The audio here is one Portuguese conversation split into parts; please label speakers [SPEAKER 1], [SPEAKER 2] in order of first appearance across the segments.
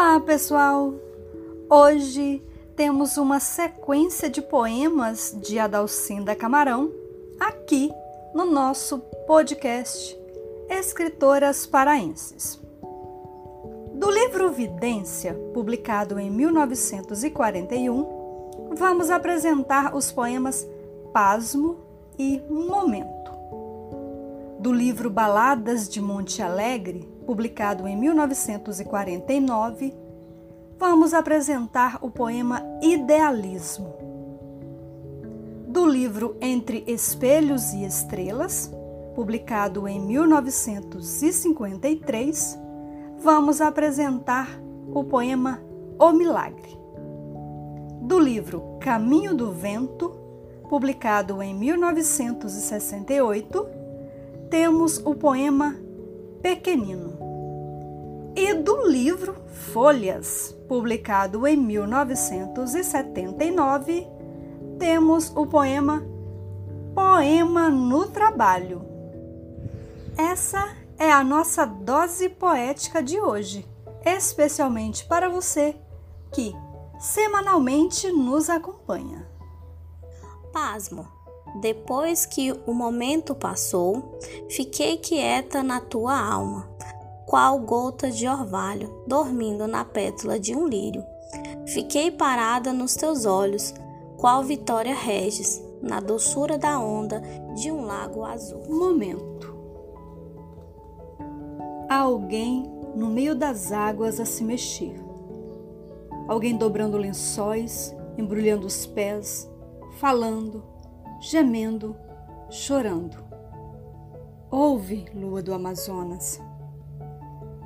[SPEAKER 1] Olá, pessoal! Hoje temos uma sequência de poemas de Adalcinda Camarão aqui no nosso podcast Escritoras Paraenses. Do livro Vidência, publicado em 1941, vamos apresentar os poemas Pasmo e Momento. Do livro Baladas de Monte Alegre, publicado em 1949, vamos apresentar o poema Idealismo. Do livro Entre Espelhos e Estrelas, publicado em 1953, vamos apresentar o poema O Milagre. Do livro Caminho do Vento, publicado em 1968, temos o poema Pequenino e do livro Folhas, publicado em 1979, temos o poema Poema no Trabalho. Essa é a nossa dose poética de hoje, especialmente para você que semanalmente nos acompanha.
[SPEAKER 2] Pasmo. Depois que o momento passou, fiquei quieta na tua alma qual gota de orvalho dormindo na pétala de um lírio. Fiquei parada nos teus olhos, qual Vitória Regis, na doçura da onda de um lago azul.
[SPEAKER 1] Momento. Há alguém no meio das águas a se mexer. Alguém dobrando lençóis, embrulhando os pés, falando, gemendo, chorando. Ouve, lua do Amazonas.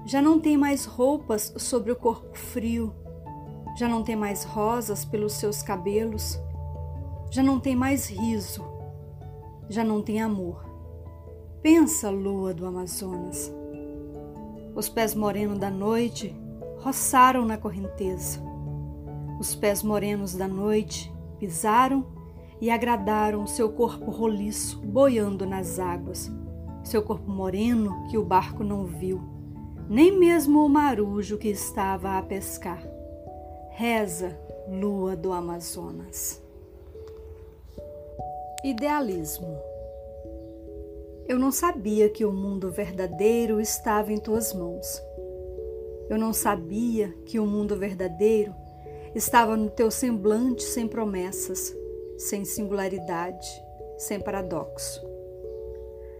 [SPEAKER 1] Já não tem mais roupas sobre o corpo frio, já não tem mais rosas pelos seus cabelos, já não tem mais riso, já não tem amor. Pensa, lua do Amazonas. Os pés morenos da noite roçaram na correnteza. Os pés morenos da noite pisaram e agradaram seu corpo roliço boiando nas águas, seu corpo moreno que o barco não viu nem mesmo o marujo que estava a pescar. Reza, lua do Amazonas. Idealismo. Eu não sabia que o mundo verdadeiro estava em tuas mãos. Eu não sabia que o mundo verdadeiro estava no teu semblante sem promessas, sem singularidade, sem paradoxo.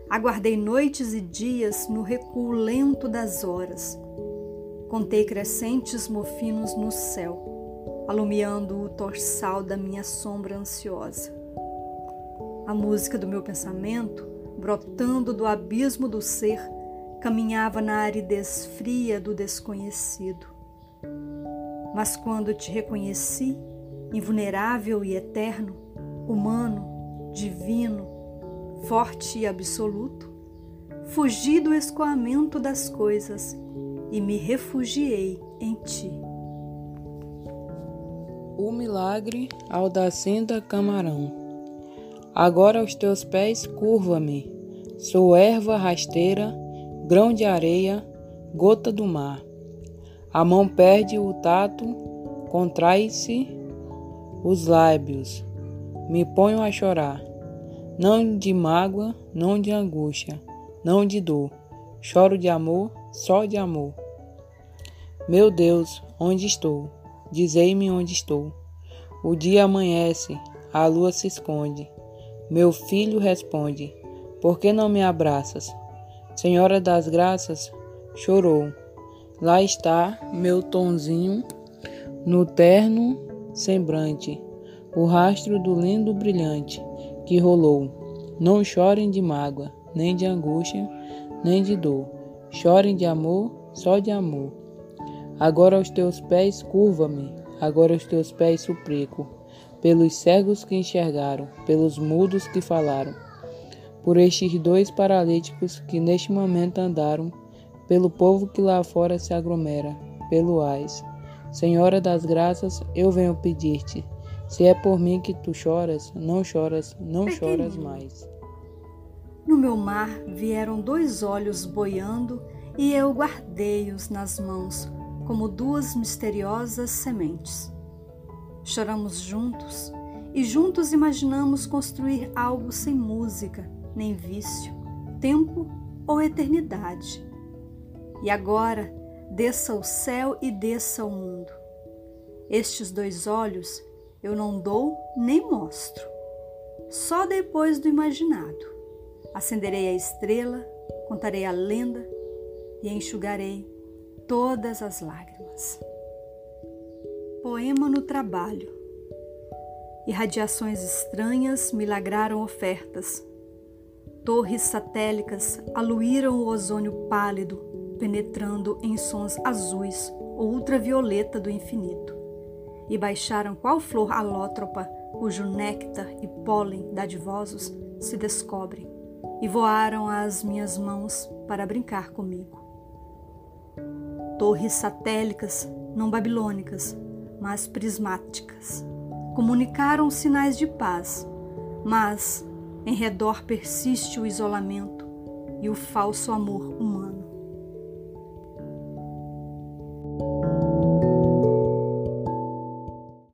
[SPEAKER 1] Aguardei noites e dias no recuo lento das horas. Contei crescentes mofinos no céu, alumiando o torçal da minha sombra ansiosa. A música do meu pensamento, brotando do abismo do ser, caminhava na aridez fria do desconhecido. Mas quando te reconheci, invulnerável e eterno, humano, divino, forte e absoluto, fugi do escoamento das coisas e me refugiei em ti.
[SPEAKER 3] O milagre Aldacinda Camarão. Agora aos teus pés curva-me, sou erva rasteira, grão de areia, gota do mar. A mão perde o tato, contrai-se os lábios, me ponho a chorar não de mágoa, não de angústia, não de dor. Choro de amor, só de amor. Meu Deus, onde estou? Dizei-me onde estou. O dia amanhece, a lua se esconde. Meu filho responde: Por que não me abraças? Senhora das Graças chorou. Lá está meu tonzinho no terno semblante, o rastro do lindo brilhante que rolou. Não chorem de mágoa, nem de angústia, nem de dor. Chorem de amor, só de amor. Agora aos teus pés curva-me, agora aos teus pés suplico, pelos cegos que enxergaram, pelos mudos que falaram, por estes dois paralíticos que neste momento andaram, pelo povo que lá fora se aglomera, pelo ais. Senhora das graças, eu venho pedir-te, se é por mim que tu choras, não choras, não choras mais.
[SPEAKER 1] No meu mar vieram dois olhos boiando e eu guardei-os nas mãos, como duas misteriosas sementes. Choramos juntos e juntos imaginamos construir algo sem música, nem vício, tempo ou eternidade. E agora, desça o céu e desça o mundo. Estes dois olhos eu não dou nem mostro. Só depois do imaginado. Acenderei a estrela, contarei a lenda e enxugarei todas as lágrimas. Poema no trabalho. Irradiações estranhas milagraram ofertas. Torres satélicas aluíram o ozônio pálido, penetrando em sons azuis ou ultravioleta do infinito e baixaram qual flor alótropa, cujo néctar e pólen dadivosos se descobrem, e voaram às minhas mãos para brincar comigo. Torres satélicas, não babilônicas, mas prismáticas, comunicaram sinais de paz, mas em redor persiste o isolamento e o falso amor humano.